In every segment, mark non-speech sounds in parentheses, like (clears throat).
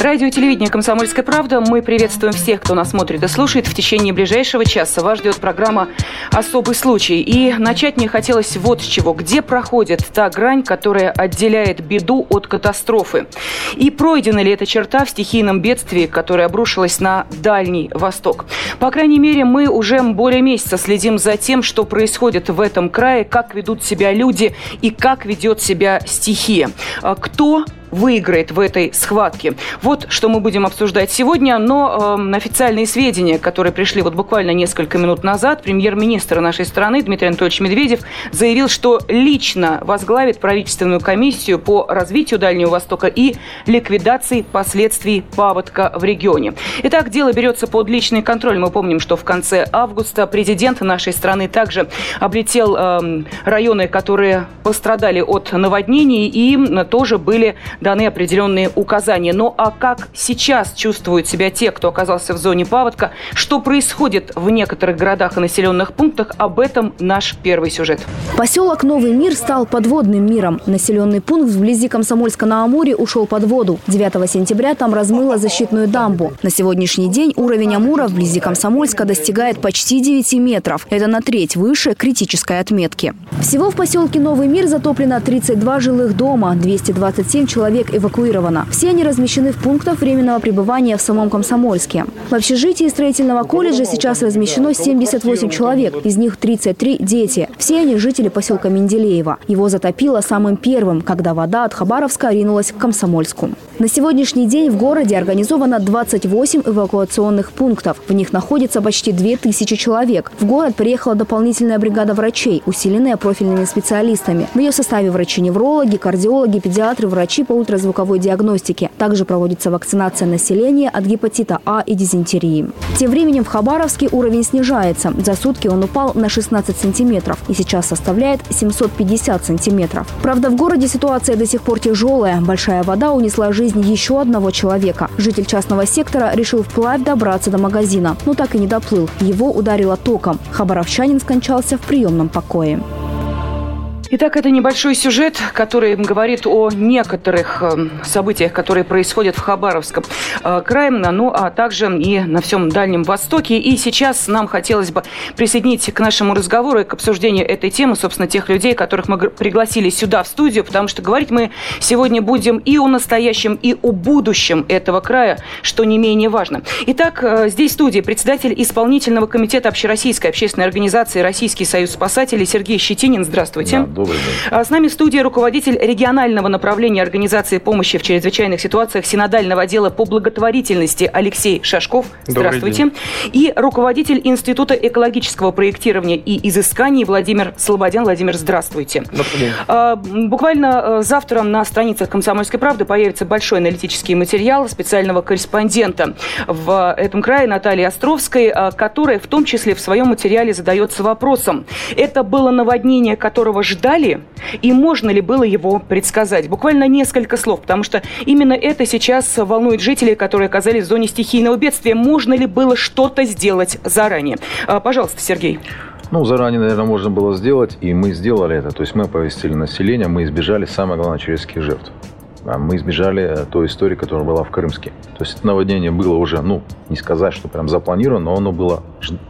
Радио и телевидение «Комсомольская правда». Мы приветствуем всех, кто нас смотрит и слушает. В течение ближайшего часа вас ждет программа «Особый случай». И начать мне хотелось вот с чего. Где проходит та грань, которая отделяет беду от катастрофы? И пройдена ли эта черта в стихийном бедствии, которое обрушилось на Дальний Восток? По крайней мере, мы уже более месяца следим за тем, что происходит в этом крае, как ведут себя люди и как ведет себя стихия. А кто выиграет в этой схватке. Вот что мы будем обсуждать сегодня, но э, официальные сведения, которые пришли вот буквально несколько минут назад, премьер-министр нашей страны Дмитрий Анатольевич Медведев заявил, что лично возглавит правительственную комиссию по развитию Дальнего Востока и ликвидации последствий паводка в регионе. Итак, дело берется под личный контроль. Мы помним, что в конце августа президент нашей страны также облетел э, районы, которые пострадали от наводнений и тоже были даны определенные указания. Ну а как сейчас чувствуют себя те, кто оказался в зоне паводка, что происходит в некоторых городах и населенных пунктах, об этом наш первый сюжет. Поселок Новый мир стал подводным миром. Населенный пункт вблизи Комсомольска на Амуре ушел под воду. 9 сентября там размыло защитную дамбу. На сегодняшний день уровень Амура вблизи Комсомольска достигает почти 9 метров. Это на треть выше критической отметки. Всего в поселке Новый мир затоплено 32 жилых дома, 227 человек человек эвакуировано. Все они размещены в пунктах временного пребывания в самом Комсомольске. В общежитии строительного колледжа сейчас размещено 78 человек, из них 33 – дети. Все они жители поселка Менделеева. Его затопило самым первым, когда вода от Хабаровска ринулась к Комсомольску. На сегодняшний день в городе организовано 28 эвакуационных пунктов. В них находится почти 2000 человек. В город приехала дополнительная бригада врачей, усиленная профильными специалистами. В ее составе врачи-неврологи, кардиологи, педиатры, врачи по ультразвуковой диагностике. Также проводится вакцинация населения от гепатита А и дизентерии. Тем временем в Хабаровске уровень снижается. За сутки он упал на 16 сантиметров и сейчас составляет 750 сантиметров. Правда, в городе ситуация до сих пор тяжелая. Большая вода унесла жизнь еще одного человека. Житель частного сектора решил вплавь добраться до магазина, но так и не доплыл. Его ударило током. Хабаровчанин скончался в приемном покое. Итак, это небольшой сюжет, который говорит о некоторых эм, событиях, которые происходят в Хабаровском э, крае, ну а также и на всем Дальнем Востоке. И сейчас нам хотелось бы присоединить к нашему разговору и к обсуждению этой темы, собственно, тех людей, которых мы пригласили сюда, в студию, потому что говорить мы сегодня будем и о настоящем, и о будущем этого края, что не менее важно. Итак, э, здесь в студии председатель исполнительного комитета общероссийской общественной организации «Российский союз спасателей» Сергей Щетинин. Здравствуйте. Да. Добрый день. А, с нами в студии руководитель регионального направления организации помощи в чрезвычайных ситуациях Синодального отдела по благотворительности Алексей Шашков. Здравствуйте. И руководитель Института экологического проектирования и изысканий Владимир Слободян. Владимир, здравствуйте. Добрый день. А, буквально э, завтра на страницах «Комсомольской правды» появится большой аналитический материал специального корреспондента в этом крае Натальи Островской, а, которая в том числе в своем материале задается вопросом. Это было наводнение, которого ждали ждали и можно ли было его предсказать? Буквально несколько слов, потому что именно это сейчас волнует жителей, которые оказались в зоне стихийного бедствия. Можно ли было что-то сделать заранее? А, пожалуйста, Сергей. Ну, заранее, наверное, можно было сделать, и мы сделали это. То есть мы оповестили население, мы избежали, самое главное, человеческих жертв. А мы избежали э, той истории, которая была в Крымске. То есть наводнение было уже, ну, не сказать, что прям запланировано, но оно было,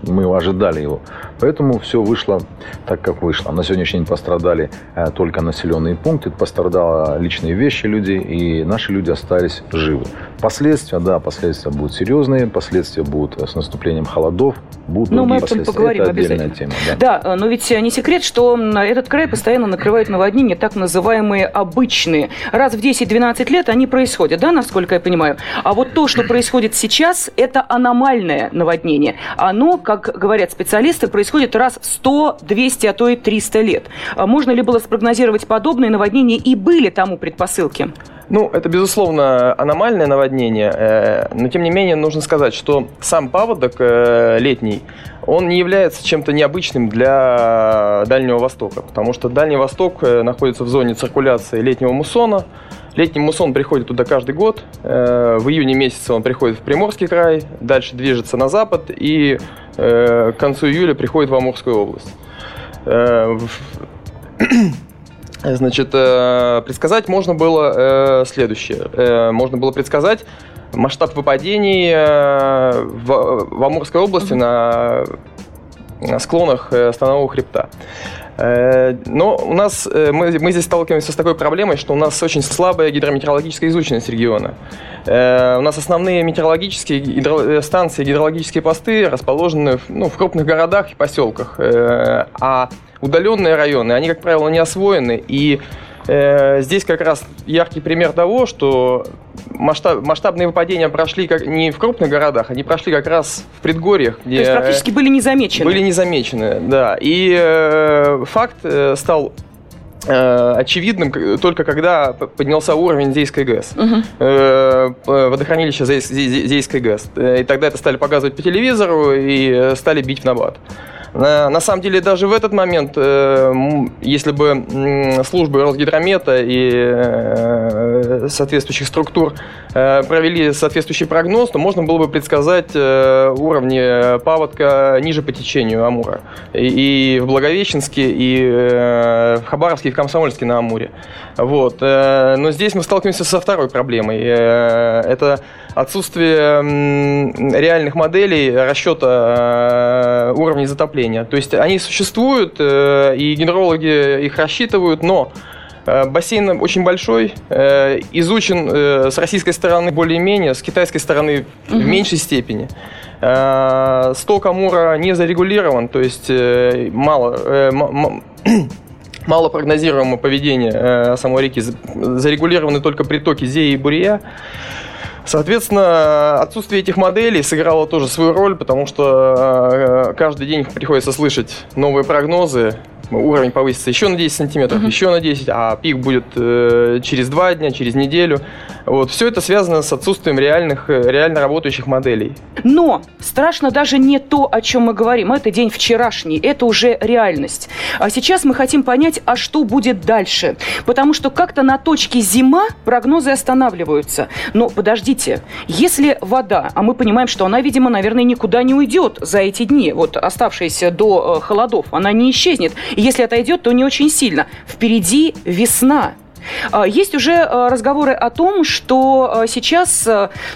мы ожидали его. Поэтому все вышло так, как вышло. На сегодняшний день пострадали э, только населенные пункты, пострадали личные вещи людей, и наши люди остались живы. Последствия, да, последствия будут серьезные, последствия будут с наступлением холодов, будут ну, мы об этом поговорим Это отдельная тема. Да. да, но ведь не секрет, что этот край постоянно накрывает наводнения, так называемые обычные. Раз в 10-12 лет они происходят, да, насколько я понимаю. А вот то, что происходит сейчас, это аномальное наводнение. Оно, как говорят специалисты, происходит раз в 100, 200, а то и 300 лет. А можно ли было спрогнозировать подобные наводнения и были тому предпосылки? Ну, это, безусловно, аномальное наводнение, э, но, тем не менее, нужно сказать, что сам паводок э, летний, он не является чем-то необычным для Дальнего Востока, потому что Дальний Восток э, находится в зоне циркуляции летнего муссона, Летний муссон приходит туда каждый год. Э, в июне месяце он приходит в Приморский край, дальше движется на запад и э, к концу июля приходит в Амурскую область. Э, (clears throat) значит, предсказать можно было следующее. Можно было предсказать масштаб выпадений в Амурской области на склонах станового хребта. Э, но у нас, э, мы, мы здесь сталкиваемся с такой проблемой, что у нас очень слабая гидрометеорологическая изученность региона. Э, у нас основные метеорологические гидро... станции, гидрологические посты расположены ну, в крупных городах и поселках. А удаленные районы, они, как правило, не освоены, и здесь как раз яркий пример того, что масштаб, масштабные выпадения прошли как, не в крупных городах, они прошли как раз в предгорьях. Где То есть практически были незамечены. Были незамечены, да. И э, факт э, стал э, очевидным только когда поднялся уровень Зейской ГЭС, угу. э, водохранилища Зейской ГЭС. И тогда это стали показывать по телевизору и стали бить в набат. На самом деле, даже в этот момент, э, если бы службы Росгидромета и э, соответствующих структур э, провели соответствующий прогноз, то можно было бы предсказать уровни паводка ниже по течению Амура. И в Благовещенске, и в Хабаровске, и в Комсомольске на Амуре. Вот. Но здесь мы сталкиваемся со второй проблемой. Это отсутствие реальных моделей расчета уровней затопления затопления. То есть они существуют, э, и гидрологи их рассчитывают, но э, Бассейн очень большой, э, изучен с российской стороны более-менее, с китайской стороны угу. в меньшей степени. Сток Амура не зарегулирован, то есть мало, (clears throat) мало прогнозируемое поведение самой реки. Зарегулированы только притоки Зеи и Бурия. Соответственно, отсутствие этих моделей сыграло тоже свою роль, потому что э, каждый день приходится слышать новые прогнозы, уровень повысится еще на 10 сантиметров, uh-huh. еще на 10, а пик будет э, через 2 дня, через неделю. Вот. Все это связано с отсутствием реальных, э, реально работающих моделей. Но страшно даже не то, о чем мы говорим. Это день вчерашний, это уже реальность. А сейчас мы хотим понять, а что будет дальше. Потому что как-то на точке зима прогнозы останавливаются. Но подождите, если вода, а мы понимаем, что она, видимо, наверное, никуда не уйдет за эти дни, вот оставшиеся до э, холодов, она не исчезнет. Если отойдет, то не очень сильно. Впереди весна. А, есть уже а, разговоры о том, что а, сейчас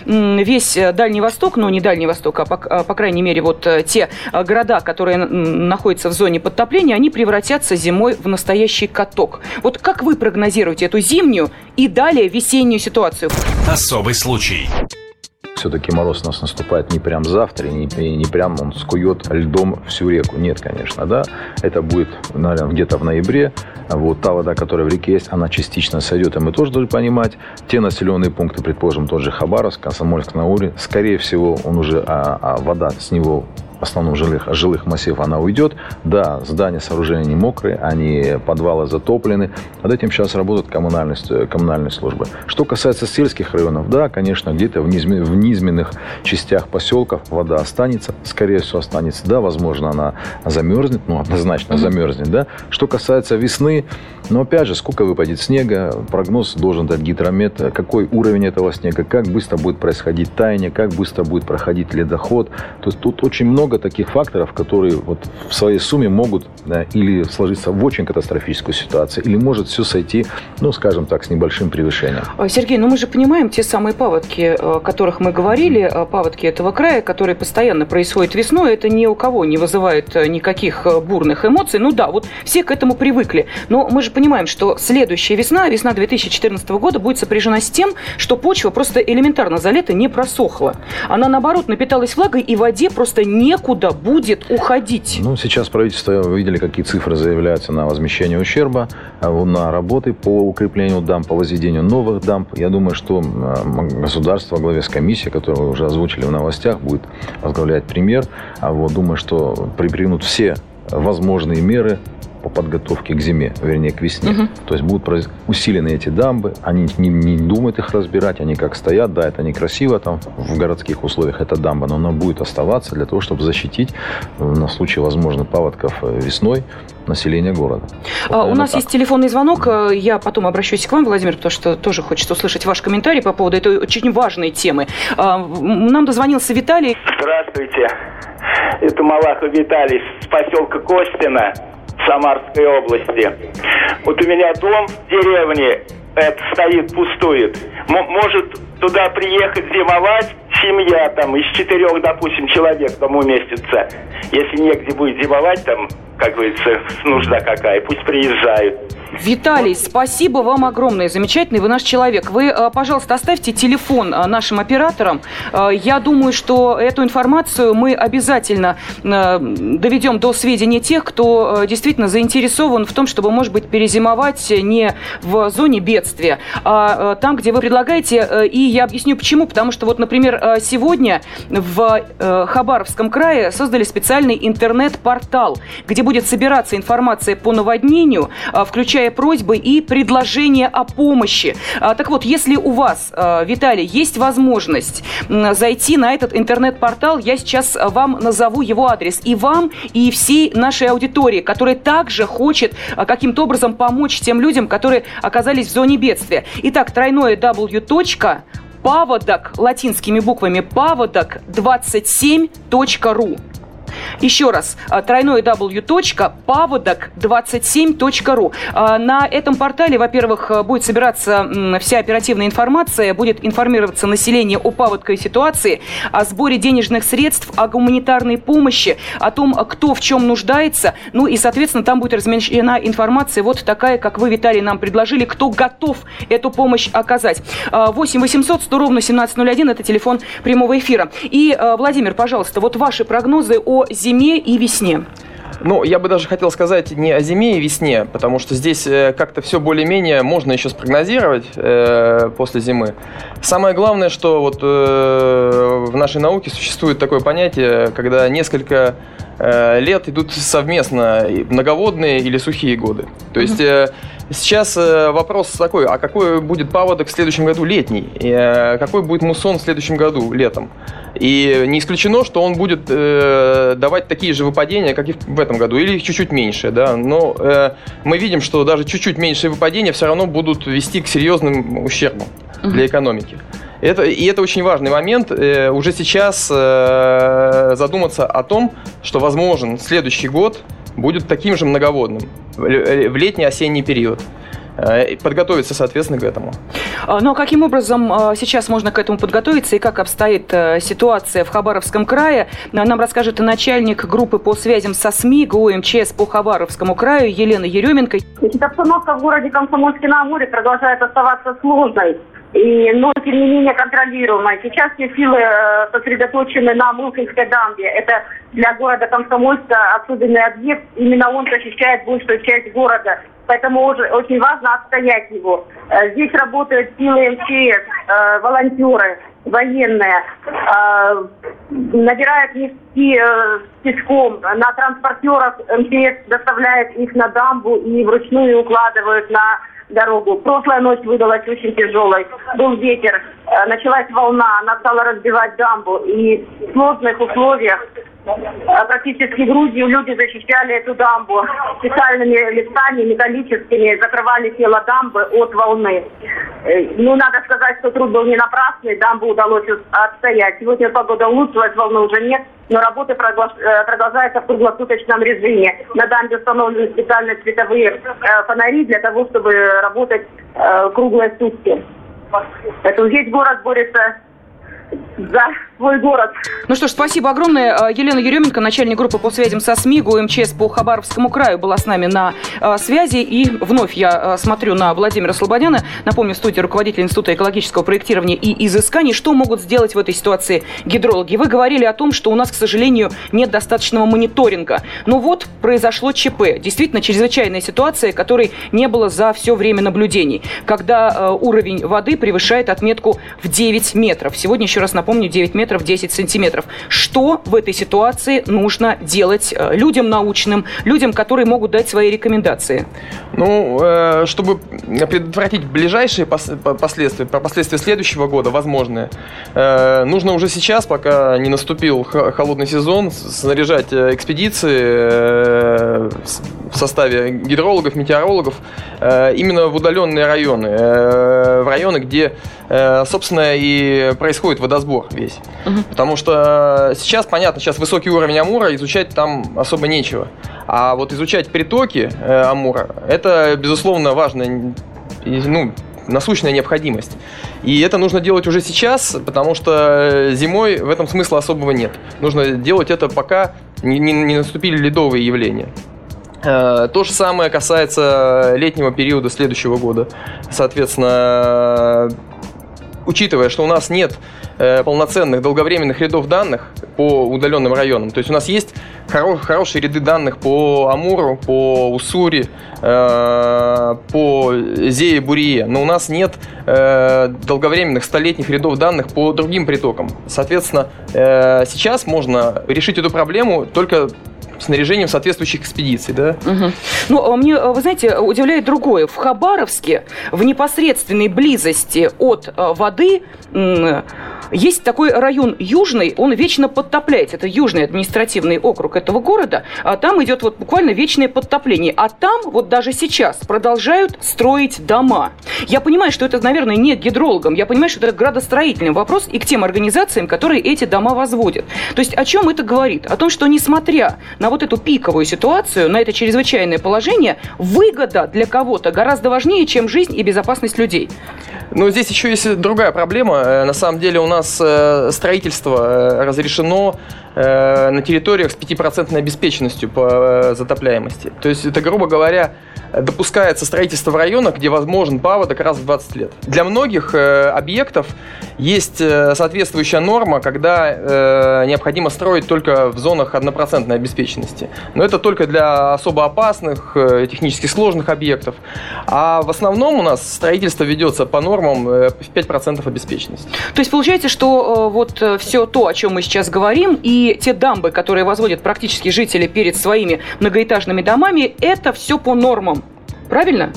весь Дальний Восток, ну не Дальний Восток, а по, по крайней мере вот те города, которые находятся в зоне подтопления, они превратятся зимой в настоящий каток. Вот как вы прогнозируете эту зимнюю и далее весеннюю ситуацию? Особый случай все-таки мороз у нас наступает не прям завтра, и не, и не прям он скует льдом всю реку. Нет, конечно, да. Это будет, наверное, где-то в ноябре. Вот та вода, которая в реке есть, она частично сойдет. И мы тоже должны понимать, те населенные пункты, предположим, тот же Хабаровск, Комсомольск на Уре, скорее всего, он уже, а, а вода с него основном жилых, жилых массивов она уйдет. Да, здания, сооружения не мокрые, они подвалы затоплены. Над этим сейчас работают коммунальные, коммунальные службы. Что касается сельских районов, да, конечно, где-то в, низме, в низменных частях поселков вода останется, скорее всего останется. Да, возможно, она замерзнет, ну, однозначно замерзнет, да. Что касается весны, но опять же, сколько выпадет снега, прогноз должен дать гидромет, какой уровень этого снега, как быстро будет происходить таяние, как быстро будет проходить ледоход. То есть тут очень много таких факторов, которые вот в своей сумме могут да, или сложиться в очень катастрофическую ситуацию, или может все сойти, ну, скажем так, с небольшим превышением. А, Сергей, ну мы же понимаем те самые паводки, о которых мы говорили, паводки этого края, которые постоянно происходят весной, это ни у кого не вызывает никаких бурных эмоций. Ну да, вот все к этому привыкли. Но мы же понимаем, что следующая весна, весна 2014 года, будет сопряжена с тем, что почва просто элементарно за лето не просохла. Она, наоборот, напиталась влагой, и воде просто некуда будет уходить. Ну, сейчас правительство, вы видели, какие цифры заявляются на возмещение ущерба, а на работы по укреплению дамп, по возведению новых дамп. Я думаю, что государство во главе с комиссией, которую уже озвучили в новостях, будет возглавлять. А вот думаю, что примут все возможные меры по подготовке к зиме, вернее, к весне. Угу. То есть будут усилены эти дамбы, они не, не думают их разбирать, они как стоят, да, это некрасиво там в городских условиях, эта дамба, но она будет оставаться для того, чтобы защитить э, на случай возможных паводков э, весной население города. А, у нас так. есть телефонный звонок. Э, я потом обращусь к вам, Владимир, потому что тоже хочется услышать ваш комментарий по поводу этой очень важной темы. А, нам дозвонился Виталий. Здравствуйте. Это Малахов Виталий с поселка Костина Самарской области. Вот у меня дом в деревне это стоит, пустует. М- может туда приехать зимовать семья там из четырех, допустим, человек там уместится. Если негде будет зимовать, там, как говорится, нужда какая, пусть приезжают. Виталий, спасибо вам огромное, замечательный вы наш человек. Вы, э, пожалуйста, оставьте телефон э, нашим операторам. Э, я думаю, что эту информацию мы обязательно доведем до сведения тех, кто действительно заинтересован в том, чтобы, может быть, перезимовать не в зоне бедствия, а там, где вы предлагаете. И я объясню почему. Потому что, вот, например, сегодня в Хабаровском крае создали специальный интернет-портал, где будет собираться информация по наводнению, включая включая просьбы и предложения о помощи. А, так вот, если у вас, Виталий, есть возможность зайти на этот интернет-портал, я сейчас вам назову его адрес. И вам, и всей нашей аудитории, которая также хочет каким-то образом помочь тем людям, которые оказались в зоне бедствия. Итак, тройное w. Паводок, латинскими буквами, паводок 27.ру. Еще раз, а, тройное w.паводок27.ру. А, на этом портале, во-первых, будет собираться вся оперативная информация, будет информироваться население о паводковой ситуации, о сборе денежных средств, о гуманитарной помощи, о том, кто в чем нуждается. Ну и, соответственно, там будет размещена информация вот такая, как вы, Виталий, нам предложили, кто готов эту помощь оказать. 8 800 100 ровно 1701 – это телефон прямого эфира. И, Владимир, пожалуйста, вот ваши прогнозы о зиме и весне? Ну, я бы даже хотел сказать не о зиме и весне, потому что здесь э, как-то все более-менее можно еще спрогнозировать э, после зимы. Самое главное, что вот э, в нашей науке существует такое понятие, когда несколько э, лет идут совместно многоводные или сухие годы. То есть э, сейчас э, вопрос такой, а какой будет паводок в следующем году летний? Э, какой будет муссон в следующем году летом? И не исключено, что он будет э, давать такие же выпадения, как и в этом году, или их чуть-чуть меньше, да. Но э, мы видим, что даже чуть-чуть меньшие выпадения все равно будут вести к серьезным ущербам для экономики. Это, и это очень важный момент. Э, уже сейчас э, задуматься о том, что возможен следующий год будет таким же многоводным в летний-осенний период. Э, подготовиться, соответственно, к этому. А, ну а каким образом а, сейчас можно к этому подготовиться и как обстоит э, ситуация в Хабаровском крае, нам расскажет начальник группы по связям со СМИ ГУ МЧС по Хабаровскому краю Елена Еременко. Значит, обстановка в городе Комсомольске на Амуре продолжает оставаться сложной. И, но, тем не менее, контролируемой. Сейчас все силы э, сосредоточены на Мухинской дамбе. Это для города Комсомольска особенный объект. Именно он защищает большую часть города поэтому очень важно отстоять его. Э, здесь работают силы МЧС, э, волонтеры, военные, набирают нефти песком, на транспортерах МЧС доставляет их на дамбу и вручную укладывают на дорогу. Прошлая ночь выдалась очень тяжелой. Был ветер, началась волна, она стала разбивать дамбу. И в сложных условиях практически грудью люди защищали эту дамбу специальными листами металлическими, закрывали тело дамбы от волны. Э, ну, надо сказать, что труд был не напрасный, дамбу удалось отстоять. Сегодня погода улучшилась, волны уже нет, но работы э, продолжаются в круглосуточном режиме. На дамбе установлены специальные световые э, фонари для того, чтобы работать круглые сутки. Поэтому весь город борется за свой город. Ну что ж, спасибо огромное. А, Елена Еременко, начальник группы по связям со СМИ ГУМЧС по Хабаровскому краю, была с нами на а, связи. И вновь я а, смотрю на Владимира Слободяна. Напомню, в студии руководитель Института экологического проектирования и изысканий. Что могут сделать в этой ситуации гидрологи? Вы говорили о том, что у нас, к сожалению, нет достаточного мониторинга. Но вот произошло ЧП. Действительно, чрезвычайная ситуация, которой не было за все время наблюдений. Когда уровень воды превышает отметку в 9 метров. Сегодня, еще раз напомню, 9 метров сантиметров, 10 сантиметров. Что в этой ситуации нужно делать э, людям научным, людям, которые могут дать свои рекомендации? Ну, э, чтобы предотвратить ближайшие последствия, последствия следующего года, возможные, э, нужно уже сейчас, пока не наступил холодный сезон, снаряжать экспедиции в составе гидрологов, метеорологов именно в удаленные районы, в районы, где, собственно, и происходит водосбор весь. Угу. Потому что сейчас, понятно, сейчас высокий уровень Амура, изучать там особо нечего. А вот изучать притоки э, Амура, это, безусловно, важная, ну, насущная необходимость. И это нужно делать уже сейчас, потому что зимой в этом смысла особого нет. Нужно делать это пока не, не, не наступили ледовые явления. Э, то же самое касается летнего периода следующего года. Соответственно, учитывая, что у нас нет полноценных долговременных рядов данных по удаленным районам, то есть у нас есть хоро- хорошие ряды данных по Амуру, по Уссури, э, по Зее Бурие, но у нас нет э, долговременных столетних рядов данных по другим притокам. Соответственно, э, сейчас можно решить эту проблему только снаряжением соответствующих экспедиций, да? Угу. Ну, а мне, вы знаете, удивляет другое. В Хабаровске в непосредственной близости от э, воды есть такой район Южный, он вечно подтопляется. Это Южный административный округ этого города. А там идет вот буквально вечное подтопление. А там вот даже сейчас продолжают строить дома. Я понимаю, что это, наверное, не гидрологам. Я понимаю, что это градостроительный вопрос и к тем организациям, которые эти дома возводят. То есть о чем это говорит? О том, что несмотря на вот эту пиковую ситуацию, на это чрезвычайное положение, выгода для кого-то гораздо важнее, чем жизнь и безопасность людей. Но здесь еще есть другая проблема. Э, на самом деле у нас э, строительство э, разрешено на территориях с 5% обеспеченностью по затопляемости. То есть это, грубо говоря, допускается строительство в районах, где возможен паводок раз в 20 лет. Для многих э, объектов есть э, соответствующая норма, когда э, необходимо строить только в зонах однопроцентной обеспеченности. Но это только для особо опасных, технически сложных объектов. А в основном у нас строительство ведется по нормам в 5% обеспеченности. То есть получается, что вот все то, о чем мы сейчас говорим, и те дамбы, которые возводят практически жители перед своими многоэтажными домами, это все по нормам. Правильно?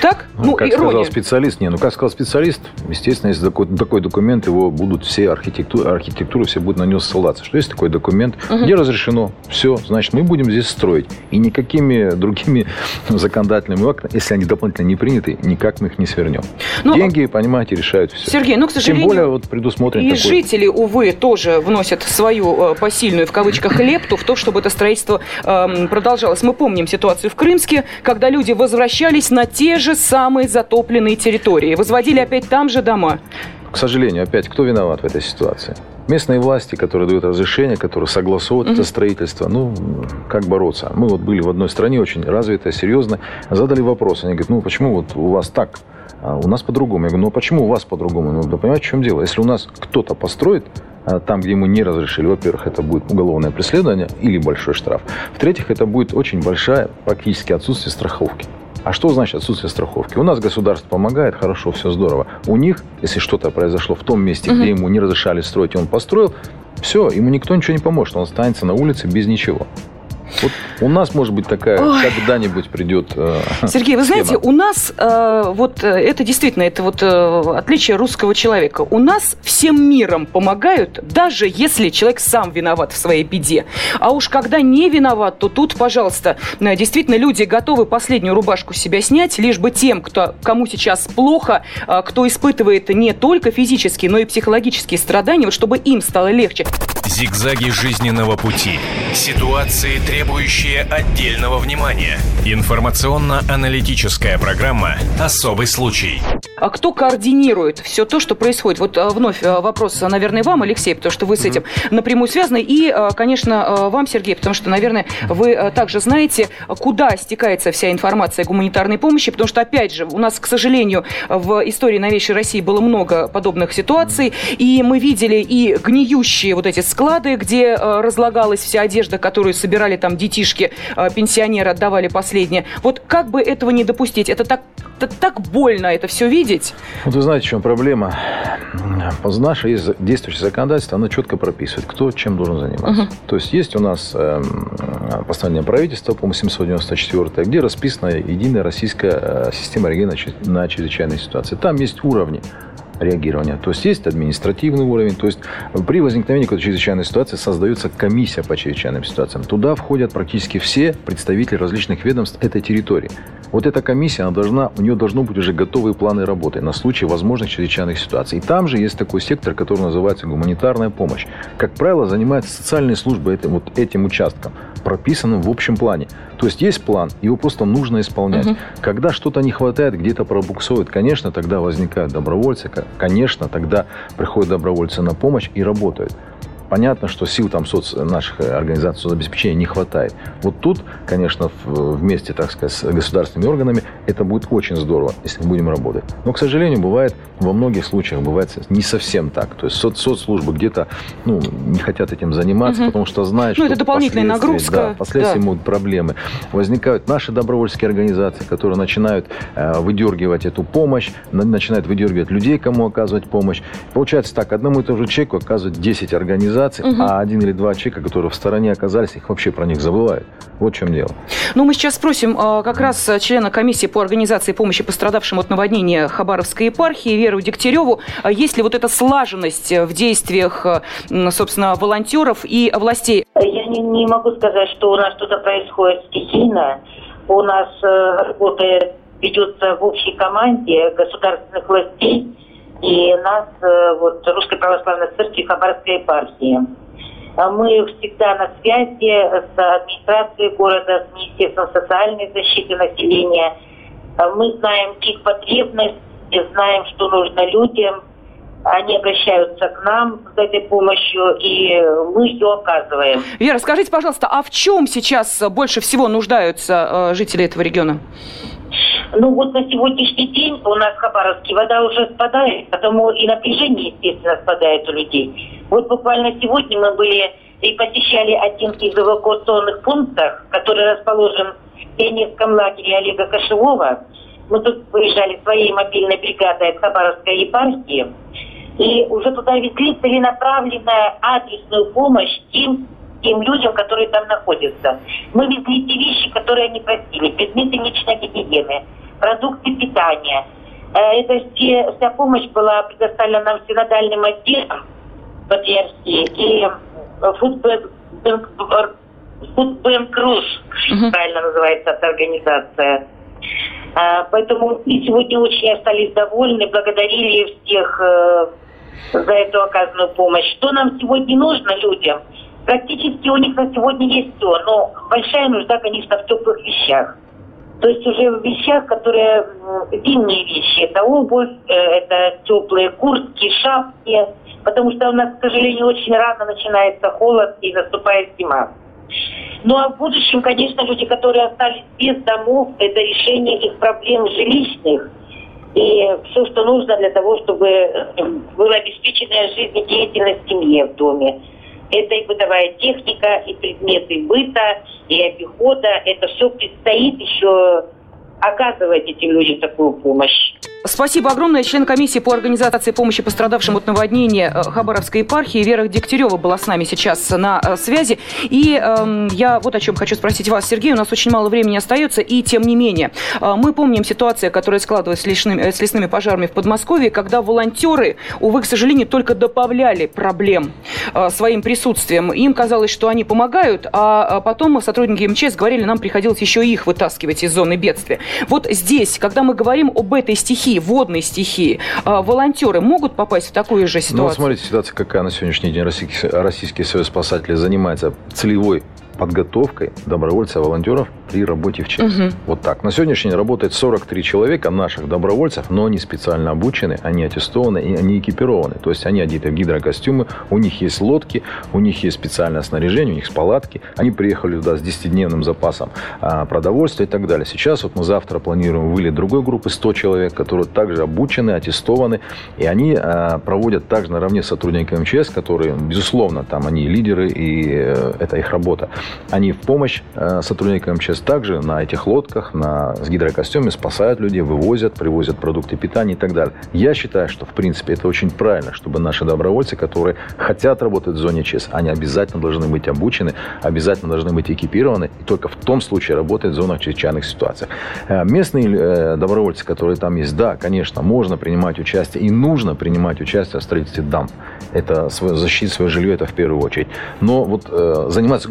Так? Ну, ну как ирония. сказал специалист, не, ну как сказал специалист, естественно, если такой, такой документ, его будут все архитектуры, архитектуры все будут на него ссылаться. Что есть такой документ, угу. где разрешено, все, значит, мы будем здесь строить. И никакими другими (laughs) законодательными актами, если они дополнительно не приняты, никак мы их не свернем. Но... Ну, Деньги, понимаете, решают все. Сергей, ну, к сожалению, Тем более вот предусмотрен и такой... жители, увы, тоже вносят свою э, посильную, в кавычках, лепту в то, чтобы это строительство э, продолжалось. Мы помним ситуацию в Крымске, когда люди возвращались на те же самые затопленные территории. Возводили опять там же дома. К сожалению, опять, кто виноват в этой ситуации? Местные власти, которые дают разрешение, которые согласовывают mm-hmm. это строительство, ну, как бороться? Мы вот были в одной стране очень развитая, серьезно, задали вопрос. Они говорят, ну, почему вот у вас так? А у нас по-другому. Я говорю, ну, почему у вас по-другому? Ну, да понимаете, в чем дело? Если у нас кто-то построит а, там, где мы не разрешили, во-первых, это будет уголовное преследование или большой штраф. В-третьих, это будет очень большая, практически отсутствие страховки. А что значит отсутствие страховки? У нас государство помогает, хорошо, все здорово. У них, если что-то произошло в том месте, угу. где ему не разрешали строить, и он построил, все, ему никто ничего не поможет, он останется на улице без ничего. Вот у нас, может быть, такая Ой. когда-нибудь придет. Э, Сергей, вы схема. знаете, у нас э, вот э, это действительно это вот э, отличие русского человека. У нас всем миром помогают, даже если человек сам виноват в своей беде. А уж когда не виноват, то тут, пожалуйста, э, действительно люди готовы последнюю рубашку себя снять, лишь бы тем, кто кому сейчас плохо, э, кто испытывает не только физические, но и психологические страдания, вот чтобы им стало легче. Зигзаги жизненного пути. Ситуации, требующие отдельного внимания. Информационно-аналитическая программа «Особый случай». А кто координирует все то, что происходит? Вот а, вновь а, вопрос, наверное, вам, Алексей, потому что вы с этим напрямую связаны. И, конечно, вам, Сергей, потому что, наверное, вы также знаете, куда стекается вся информация гуманитарной помощи, потому что, опять же, у нас, к сожалению, в истории новейшей России было много подобных ситуаций, и мы видели и гниющие вот эти склады, где разлагалась вся одежда, которую собирали там детишки, пенсионеры отдавали последнее. Вот как бы этого не допустить? Это так так больно это все видеть. Вот вы знаете, в чем проблема? Наше есть действующее законодательство, оно четко прописывает, кто чем должен заниматься. Угу. То есть есть у нас э, постановление правительства, по-моему, 794, где расписана единая российская э, система реагирования на чрезвычайные ситуации. Там есть уровни реагирования. То есть есть административный уровень, то есть при возникновении какой-то чрезвычайной ситуации создается комиссия по чрезвычайным ситуациям. Туда входят практически все представители различных ведомств этой территории. Вот эта комиссия, она должна, у нее должны быть уже готовые планы работы на случай возможных чрезвычайных ситуаций. И там же есть такой сектор, который называется гуманитарная помощь. Как правило, занимается социальные службы этим, вот этим участком, прописанным в общем плане. То есть есть план, его просто нужно исполнять. Угу. Когда что-то не хватает, где-то пробуксует, конечно, тогда возникают добровольцы, конечно, тогда приходят добровольцы на помощь и работают. Понятно, что сил там соц... наших э, организаций соцобеспечения не хватает. Вот тут, конечно, вместе, так сказать, с государственными органами это будет очень здорово, если мы будем работать. Но, к сожалению, бывает, во многих случаях бывает не совсем так. То есть соц... соцслужбы где-то ну, не хотят этим заниматься, угу. потому что знают, ну, что это дополнительная нагрузка. Да, последствия да. могут проблемы. Возникают наши добровольческие организации, которые начинают э, выдергивать эту помощь, начинают выдергивать людей, кому оказывать помощь. Получается так, одному и тому же человеку оказывают 10 организаций, организаций, угу. а один или два человека, которые в стороне оказались, их вообще про них забывают. Вот в чем дело. Ну, мы сейчас спросим а, как раз члена комиссии по организации помощи пострадавшим от наводнения Хабаровской епархии Веру Дегтяреву. А есть ли вот эта слаженность в действиях, собственно, волонтеров и властей? Я не, не могу сказать, что у нас что-то происходит стихийно. У нас э, работа ведется в общей команде государственных властей и нас, э, вот, Русской Православной Церкви Хабаровской епархии. А мы всегда на связи с администрацией города, с Министерством социальной защиты населения. А мы знаем их потребность, знаем, что нужно людям. Они обращаются к нам с этой помощью, и мы ее оказываем. Вера, скажите, пожалуйста, а в чем сейчас больше всего нуждаются э, жители этого региона? Ну вот на сегодняшний день у нас в Хабаровске вода уже спадает, потому и напряжение, естественно, спадает у людей. Вот буквально сегодня мы были и посещали один из эвакуационных пунктов, который расположен в пионерском лагере Олега Кошевого. Мы тут выезжали своей мобильной бригадой от Хабаровской епархии. И уже туда везли целенаправленную адресную помощь тем тем людям, которые там находятся. Мы везли те вещи, которые они просили, предметы личной гигиены, продукты питания. Э, это все, вся помощь была предоставлена синодальным отделом патриархии и Food Bank Рус, правильно называется эта организация. Э, поэтому мы сегодня очень остались довольны, благодарили всех э, за эту оказанную помощь. Что нам сегодня нужно людям? Практически у них на сегодня есть все, но большая нужда, конечно, в теплых вещах. То есть уже в вещах, которые зимние вещи. Это обувь, э, это теплые куртки, шапки. Потому что у нас, к сожалению, очень рано начинается холод и наступает зима. Ну а в будущем, конечно, люди, которые остались без домов, это решение их проблем жилищных. И все, что нужно для того, чтобы была обеспеченная жизнедеятельность семьи в доме. Это и бытовая техника, и предметы быта, и обихода. Это все предстоит еще оказывать этим людям такую помощь. Спасибо огромное. Член комиссии по организации помощи пострадавшим от наводнения э, Хабаровской епархии Вера Дегтярева была с нами сейчас на э, связи. И э, я вот о чем хочу спросить вас, Сергей. У нас очень мало времени остается, и тем не менее. Э, мы помним ситуацию, которая складывалась с лесными, с лесными пожарами в Подмосковье, когда волонтеры, увы, к сожалению, только добавляли проблем своим присутствием. Им казалось, что они помогают, а потом сотрудники МЧС говорили, нам приходилось еще их вытаскивать из зоны бедствия. Вот здесь, когда мы говорим об этой стихии, стихии, водной стихии, а, волонтеры могут попасть в такую же ситуацию? Ну, смотрите, ситуация какая на сегодняшний день. Российский, Российский союз спасателей занимается целевой подготовкой добровольцев, волонтеров при работе в ЧС. Угу. Вот так. На сегодняшний день работает 43 человека наших добровольцев, но они специально обучены, они аттестованы и они экипированы. То есть они одеты в гидрокостюмы, у них есть лодки, у них есть специальное снаряжение, у них палатки. Они приехали туда с 10-дневным запасом а, продовольствия и так далее. Сейчас вот мы завтра планируем вылет другой группы 100 человек, которые также обучены, аттестованы, и они а, проводят также наравне с сотрудниками МЧС, которые, безусловно, там они лидеры, и э, это их работа. Они в помощь э, сотрудникам МЧС также на этих лодках, на, с гидрокостюме спасают людей, вывозят, привозят продукты питания и так далее. Я считаю, что, в принципе, это очень правильно, чтобы наши добровольцы, которые хотят работать в зоне ЧС, они обязательно должны быть обучены, обязательно должны быть экипированы, и только в том случае работать в зонах чрезвычайных ситуаций. Э, местные э, добровольцы, которые там есть, да, конечно, можно принимать участие и нужно принимать участие в строительстве дам. Это защитить свое жилье, это в первую очередь. Но вот заниматься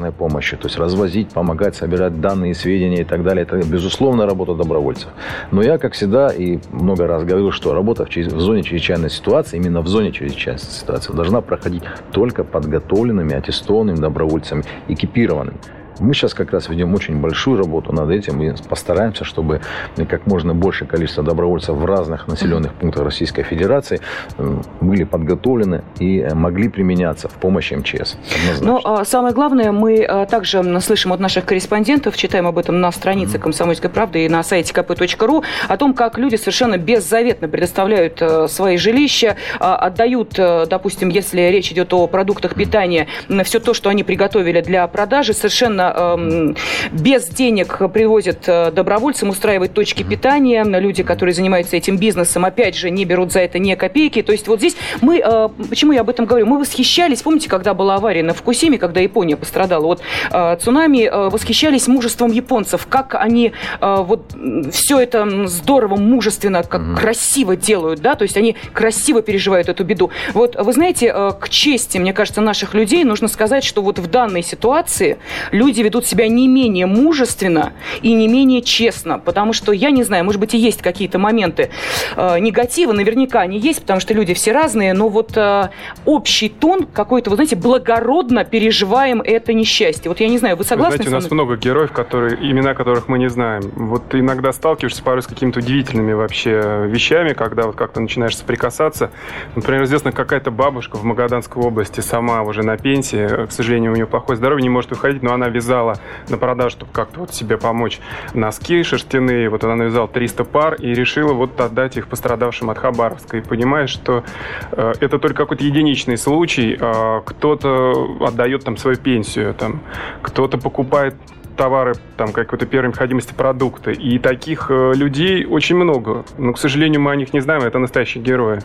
гуманитарной помощью, то есть развозить, помогать, собирать данные, сведения и так далее, это, безусловно, работа добровольцев. Но я, как всегда, и много раз говорил, что работа в, в зоне чрезвычайной ситуации, именно в зоне чрезвычайной ситуации, должна проходить только подготовленными, аттестованными добровольцами, экипированными. Мы сейчас как раз ведем очень большую работу над этим и постараемся, чтобы как можно большее количество добровольцев в разных населенных пунктах Российской Федерации э, были подготовлены и могли применяться в помощь МЧС. Но ну, а самое главное, мы а, также слышим от наших корреспондентов, читаем об этом на странице mm-hmm. «Комсомольской правды» и на сайте kp.ru, о том, как люди совершенно беззаветно предоставляют э, свои жилища, а, отдают, э, допустим, если речь идет о продуктах питания, все то, что они приготовили для продажи, совершенно Эм, без денег привозят э, добровольцам, устраивают точки питания. Люди, которые занимаются этим бизнесом, опять же, не берут за это ни копейки. То есть вот здесь мы, э, почему я об этом говорю, мы восхищались, помните, когда была авария на Фукусиме, когда Япония пострадала от э, цунами, восхищались мужеством японцев, как они вот все это здорово, мужественно, как mm-hmm. красиво делают, да, то есть они красиво переживают эту беду. Вот вы знаете, к чести, мне кажется, наших людей нужно сказать, что вот в данной ситуации люди люди ведут себя не менее мужественно и не менее честно, потому что, я не знаю, может быть, и есть какие-то моменты э, негатива, наверняка они есть, потому что люди все разные, но вот э, общий тон какой-то, вы знаете, благородно переживаем это несчастье. Вот я не знаю, вы согласны вы знаете, у нас много героев, которые, имена которых мы не знаем. Вот иногда сталкиваешься порой с какими-то удивительными вообще вещами, когда вот как-то начинаешь соприкасаться. Например, известно, какая-то бабушка в Магаданской области сама уже на пенсии, к сожалению, у нее плохое здоровье, не может выходить, но она вязала навязала на продажу, чтобы как-то вот себе помочь, носки шерстяные. Вот она навязала 300 пар и решила вот отдать их пострадавшим от Хабаровска. И понимаешь, что э, это только какой-то единичный случай. Э, кто-то отдает там свою пенсию, там, кто-то покупает товары, там, какой-то первой необходимости продукты. И таких э, людей очень много. Но, к сожалению, мы о них не знаем, это настоящие герои.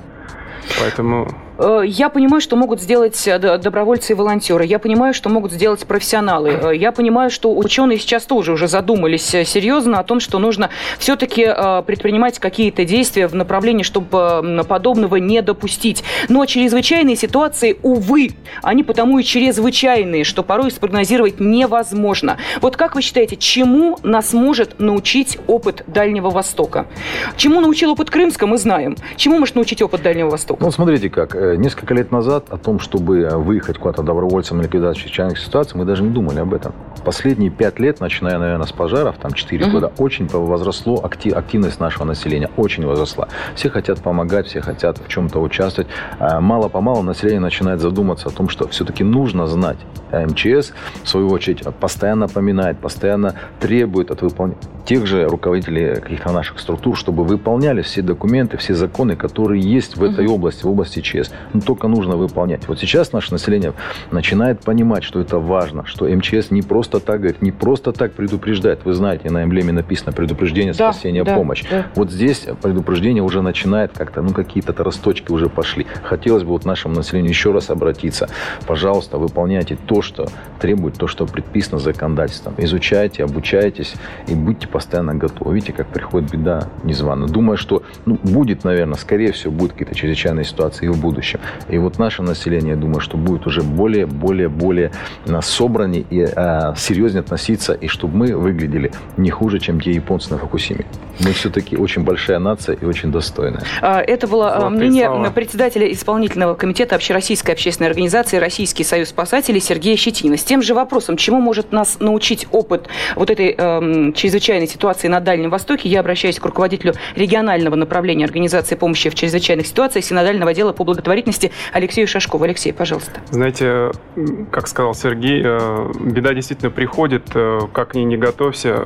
Поэтому... Э, я понимаю, что могут сделать э, добровольцы и волонтеры. Я понимаю, что могут сделать профессионалы. Э, я понимаю, что ученые сейчас тоже уже задумались серьезно о том, что нужно все-таки предпринимать какие-то действия в направлении, чтобы подобного не допустить. Но чрезвычайные ситуации, увы, они потому и чрезвычайные, что порой спрогнозировать невозможно. Вот как вы считаете, чему нас может научить опыт Дальнего Востока? Чему научил опыт Крымска, мы знаем. Чему может научить опыт Дальнего Востока? Ну, смотрите как. Э, несколько лет назад о том, чтобы выехать куда-то добровольцем на ликвидацию чрезвычайных ситуаций, мы даже не думали об этом. Последние пять лет, начиная, наверное, с пожаров, там 4 угу. года, очень возросло актив, активность нашего населения, очень возросла. Все хотят помогать, все хотят в чем-то участвовать. А мало-помалу население начинает задуматься о том, что все-таки нужно знать. А МЧС, в свою очередь, постоянно напоминает, постоянно требует от выполнения тех же руководителей каких-то наших структур, чтобы выполняли все документы, все законы, которые есть в этой области, в области ЧС. Но только нужно выполнять. Вот сейчас наше население начинает понимать, что это важно, что МЧС не просто так говорит, не просто так предупреждает. Вы знаете, на эмблеме написано предупреждение, да, спасение, да, помощь. Да. Вот здесь предупреждение уже начинает как-то, ну какие-то росточки уже пошли. Хотелось бы вот нашему населению еще раз обратиться. Пожалуйста, выполняйте то, что требует, то, что предписано законодательством. Изучайте, обучайтесь и будьте постоянно готовы. Видите, как приходит беда незвано. Думаю, что ну, будет, наверное, скорее всего, будут какие-то чрезвычайные ситуации и в будущем. И вот наше население, я думаю, что будет уже более, более, более собраннее и а, серьезнее относиться, и чтобы мы выглядели не хуже, чем те японцы на Фукусиме. Мы все-таки очень большая нация и очень достойная. А, это было а, Золотые мнение слова. председателя исполнительного комитета Общероссийской общественной организации «Российский союз спасателей» Сергея Щетина. С тем же вопросом, чему может нас научить опыт вот этой э, чрезвычайной ситуации на Дальнем Востоке, я обращаюсь к руководителю регионального направления организации помощи в чрезвычайных ситуациях Синодального отдела по благотворительности благотворительности Алексею Шашкову. Алексей, пожалуйста. Знаете, как сказал Сергей, э, беда действительно приходит, э, как ни не готовься,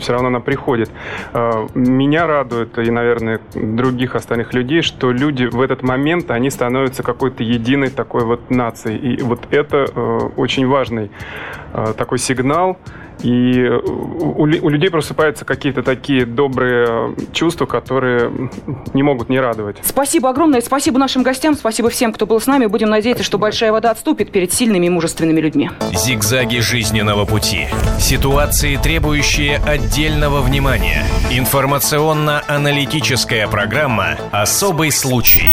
все равно она приходит. Э, меня радует, и, наверное, других остальных людей, что люди в этот момент, они становятся какой-то единой такой вот нацией. И вот это очень важный такой сигнал, и у, у людей просыпаются какие-то такие добрые чувства, которые не могут не радовать. Спасибо огромное. Спасибо нашим гостям. Спасибо всем, кто был с нами. Будем надеяться, что большая вода отступит перед сильными и мужественными людьми. Зигзаги жизненного пути. Ситуации, требующие отдельного внимания. Информационно-аналитическая программа «Особый случай».